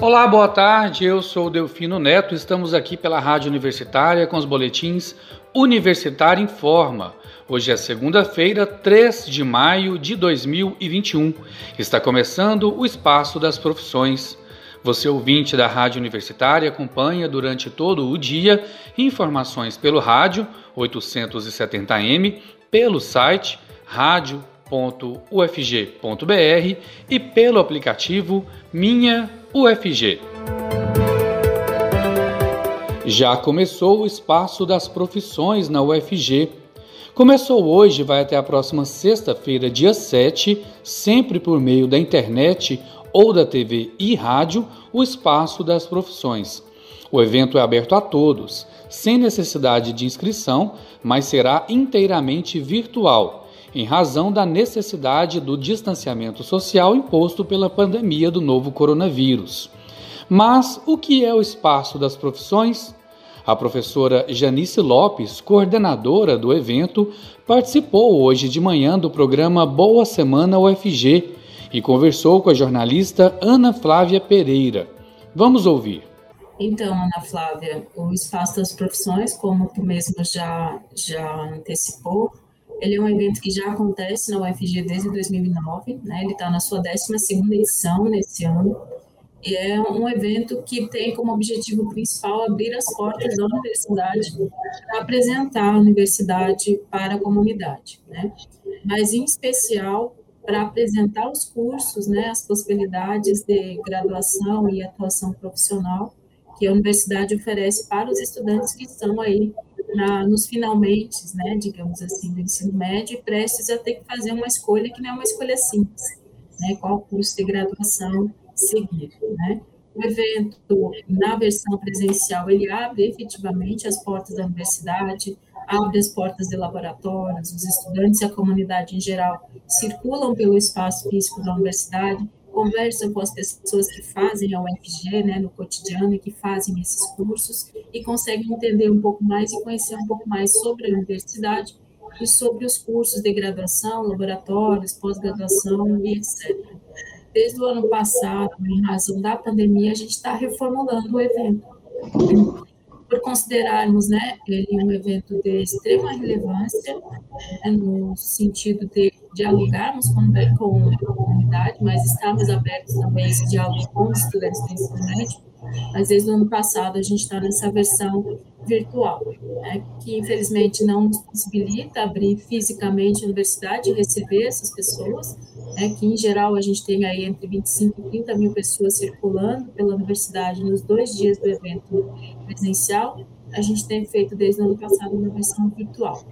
Olá, boa tarde. Eu sou Delfino Neto. Estamos aqui pela Rádio Universitária com os boletins Universitário Informa. Hoje é segunda-feira, 3 de maio de 2021. Está começando o Espaço das Profissões. Você, ouvinte da Rádio Universitária, acompanha durante todo o dia informações pelo rádio 870m, pelo site rádio.ufg.br e pelo aplicativo Minha UFG. Já começou o espaço das profissões na UFG. Começou hoje e vai até a próxima sexta-feira, dia 7, sempre por meio da internet ou da TV e rádio, o espaço das profissões. O evento é aberto a todos, sem necessidade de inscrição, mas será inteiramente virtual em razão da necessidade do distanciamento social imposto pela pandemia do novo coronavírus. Mas o que é o espaço das profissões? A professora Janice Lopes, coordenadora do evento, participou hoje de manhã do programa Boa Semana UFG e conversou com a jornalista Ana Flávia Pereira. Vamos ouvir. Então, Ana Flávia, o Espaço das Profissões, como tu mesmo já, já antecipou, ele é um evento que já acontece na UFG desde 2009, né? ele está na sua 12 edição nesse ano, e é um evento que tem como objetivo principal abrir as portas da universidade para apresentar a universidade para a comunidade, né? mas em especial para apresentar os cursos, né, as possibilidades de graduação e atuação profissional que a universidade oferece para os estudantes que estão aí na, nos finalmente, né, digamos assim, do ensino médio e prestes a ter que fazer uma escolha que não é uma escolha simples, né, qual curso de graduação seguir, né. O evento, na versão presencial, ele abre efetivamente as portas da universidade, abre as portas de laboratórios, os estudantes e a comunidade em geral circulam pelo espaço físico da universidade, conversam com as pessoas que fazem a UFG, né, no cotidiano e que fazem esses cursos e conseguem entender um pouco mais e conhecer um pouco mais sobre a universidade e sobre os cursos de graduação, laboratórios, pós-graduação e etc. Desde o ano passado, em razão da pandemia, a gente está reformulando o evento por considerarmos né, ele um evento de extrema relevância, né, no sentido de dialogarmos com, com a comunidade, mas estamos abertos também a esse diálogo com os estudantes do ensino médio, mas desde o ano passado a gente está nessa versão virtual, né, que infelizmente não nos possibilita abrir fisicamente a universidade e receber essas pessoas, né, que em geral a gente tem aí entre 25 e 30 mil pessoas circulando pela universidade nos dois dias do evento presencial, a gente tem feito desde o ano passado uma versão virtual.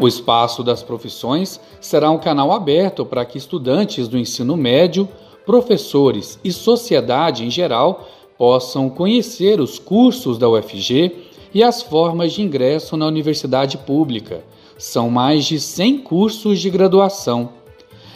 O Espaço das Profissões será um canal aberto para que estudantes do ensino médio, professores e sociedade em geral possam conhecer os cursos da UFG e as formas de ingresso na universidade pública. São mais de 100 cursos de graduação.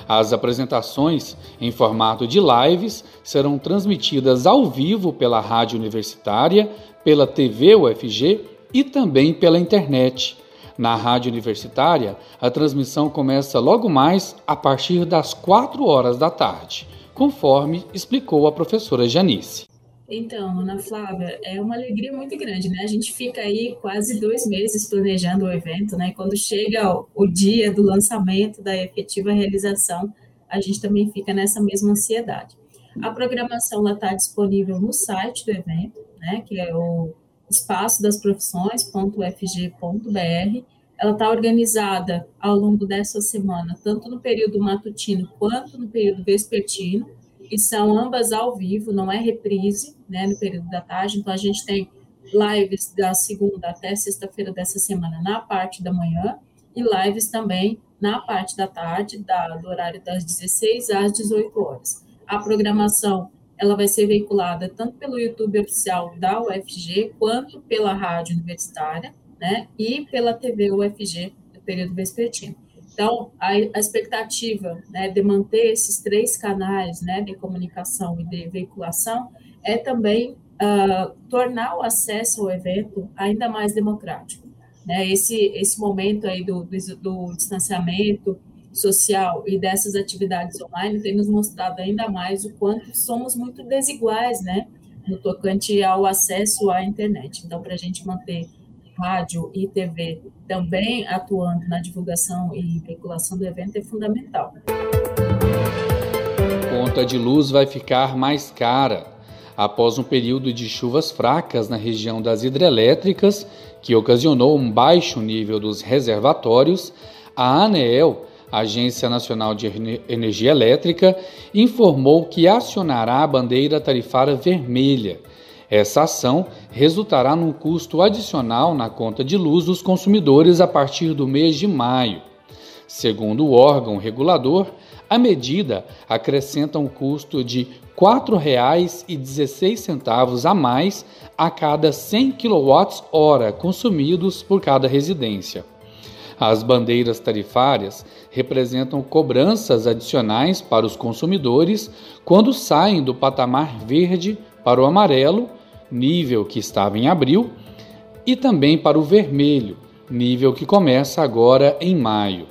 As apresentações, em formato de lives, serão transmitidas ao vivo pela rádio universitária, pela TV UFG e também pela internet. Na rádio universitária, a transmissão começa logo mais a partir das 4 horas da tarde, conforme explicou a professora Janice. Então, Ana Flávia, é uma alegria muito grande, né? A gente fica aí quase dois meses planejando o evento, né? Quando chega o dia do lançamento, da efetiva realização, a gente também fica nessa mesma ansiedade. A programação está disponível no site do evento, né? Que é o espaço das profissões.fg.br. Ela está organizada ao longo dessa semana, tanto no período matutino quanto no período vespertino que são ambas ao vivo, não é reprise, né, no período da tarde. Então, a gente tem lives da segunda até sexta-feira dessa semana na parte da manhã e lives também na parte da tarde, da, do horário das 16 às 18 horas. A programação ela vai ser veiculada tanto pelo YouTube oficial da UFG quanto pela rádio universitária, né, e pela TV UFG no período vespertino. Então, a, a expectativa né, de manter esses três canais né, de comunicação e de veiculação é também uh, tornar o acesso ao evento ainda mais democrático. Né? Esse, esse momento aí do, do, do distanciamento social e dessas atividades online tem nos mostrado ainda mais o quanto somos muito desiguais, né, no tocante ao acesso à internet. Então, para a gente manter rádio e TV também atuando na divulgação e veiculação do evento é fundamental. Conta de luz vai ficar mais cara após um período de chuvas fracas na região das hidrelétricas, que ocasionou um baixo nível dos reservatórios. A ANEEL Agência Nacional de Energia Elétrica, informou que acionará a bandeira tarifária vermelha. Essa ação resultará num custo adicional na conta de luz dos consumidores a partir do mês de maio. Segundo o órgão regulador, a medida acrescenta um custo de R$ 4,16 a mais a cada 100 kWh consumidos por cada residência. As bandeiras tarifárias representam cobranças adicionais para os consumidores quando saem do patamar verde para o amarelo, nível que estava em abril, e também para o vermelho, nível que começa agora em maio.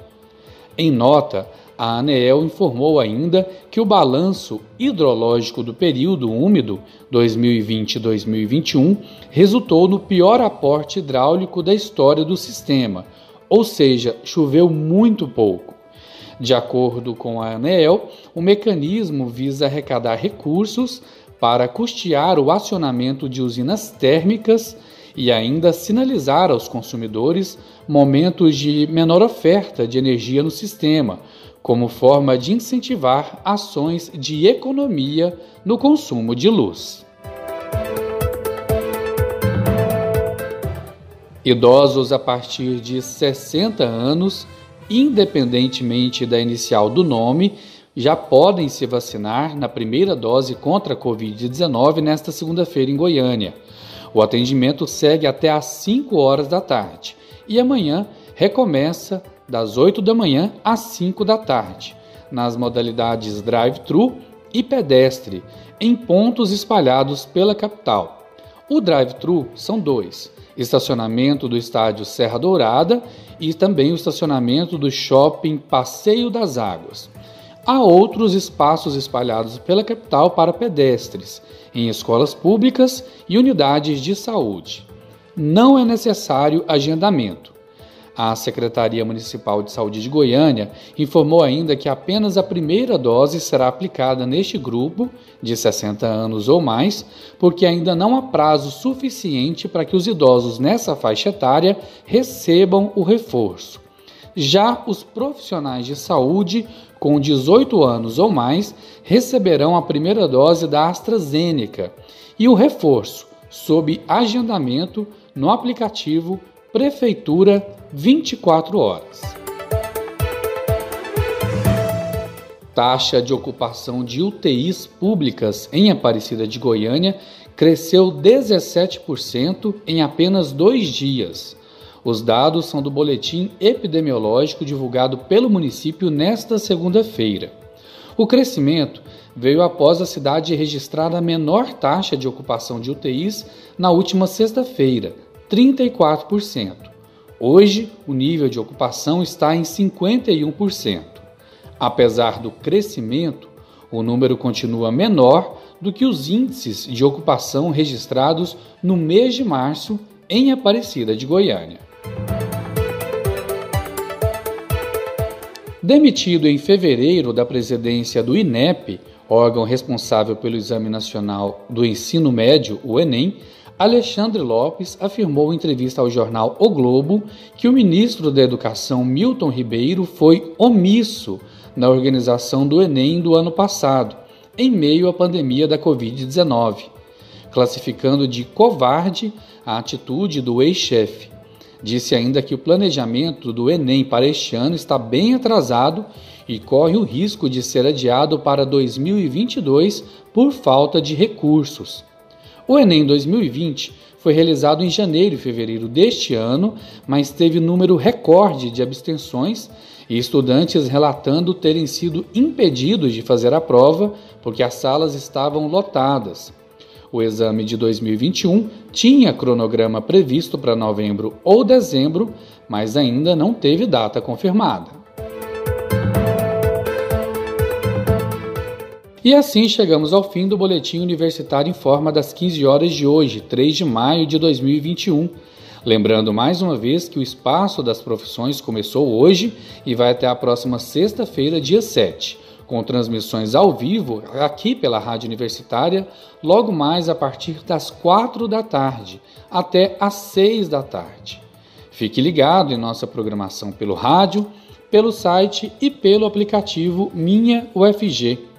Em nota, a ANEEL informou ainda que o balanço hidrológico do período úmido 2020-2021 resultou no pior aporte hidráulico da história do sistema, ou seja, choveu muito pouco. De acordo com a ANEEL, o mecanismo visa arrecadar recursos para custear o acionamento de usinas térmicas e ainda sinalizar aos consumidores momentos de menor oferta de energia no sistema, como forma de incentivar ações de economia no consumo de luz. Idosos a partir de 60 anos, independentemente da inicial do nome, já podem se vacinar na primeira dose contra a Covid-19 nesta segunda-feira em Goiânia. O atendimento segue até às 5 horas da tarde e amanhã recomeça das 8 da manhã às 5 da tarde, nas modalidades drive-thru e pedestre, em pontos espalhados pela capital. O drive-thru são dois estacionamento do estádio Serra Dourada e também o estacionamento do shopping Passeio das Águas. Há outros espaços espalhados pela capital para pedestres, em escolas públicas e unidades de saúde. Não é necessário agendamento. A Secretaria Municipal de Saúde de Goiânia informou ainda que apenas a primeira dose será aplicada neste grupo de 60 anos ou mais, porque ainda não há prazo suficiente para que os idosos nessa faixa etária recebam o reforço. Já os profissionais de saúde com 18 anos ou mais receberão a primeira dose da AstraZeneca e o reforço sob agendamento no aplicativo Prefeitura 24 horas. Taxa de ocupação de UTIs públicas em Aparecida de Goiânia cresceu 17% em apenas dois dias. Os dados são do boletim epidemiológico divulgado pelo município nesta segunda-feira. O crescimento veio após a cidade registrar a menor taxa de ocupação de UTIs na última sexta-feira, 34%. Hoje, o nível de ocupação está em 51%. Apesar do crescimento, o número continua menor do que os índices de ocupação registrados no mês de março em Aparecida de Goiânia. Demitido em fevereiro da presidência do INEP, órgão responsável pelo Exame Nacional do Ensino Médio, o Enem, Alexandre Lopes afirmou em entrevista ao jornal O Globo que o ministro da Educação, Milton Ribeiro, foi omisso na organização do Enem do ano passado, em meio à pandemia da Covid-19, classificando de covarde a atitude do ex-chefe. Disse ainda que o planejamento do Enem para este ano está bem atrasado e corre o risco de ser adiado para 2022 por falta de recursos. O Enem 2020 foi realizado em janeiro e fevereiro deste ano, mas teve número recorde de abstenções e estudantes relatando terem sido impedidos de fazer a prova porque as salas estavam lotadas. O exame de 2021 tinha cronograma previsto para novembro ou dezembro, mas ainda não teve data confirmada. E assim chegamos ao fim do Boletim Universitário em Forma das 15 horas de hoje, 3 de maio de 2021. Lembrando mais uma vez que o Espaço das Profissões começou hoje e vai até a próxima sexta-feira, dia 7, com transmissões ao vivo aqui pela Rádio Universitária, logo mais a partir das 4 da tarde até às 6 da tarde. Fique ligado em nossa programação pelo rádio, pelo site e pelo aplicativo Minha UFG.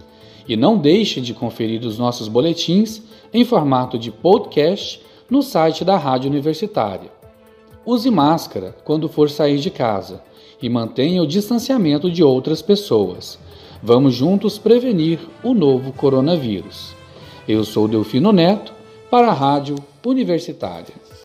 E não deixe de conferir os nossos boletins em formato de podcast no site da Rádio Universitária. Use máscara quando for sair de casa e mantenha o distanciamento de outras pessoas. Vamos juntos prevenir o novo coronavírus. Eu sou Delfino Neto para a Rádio Universitária.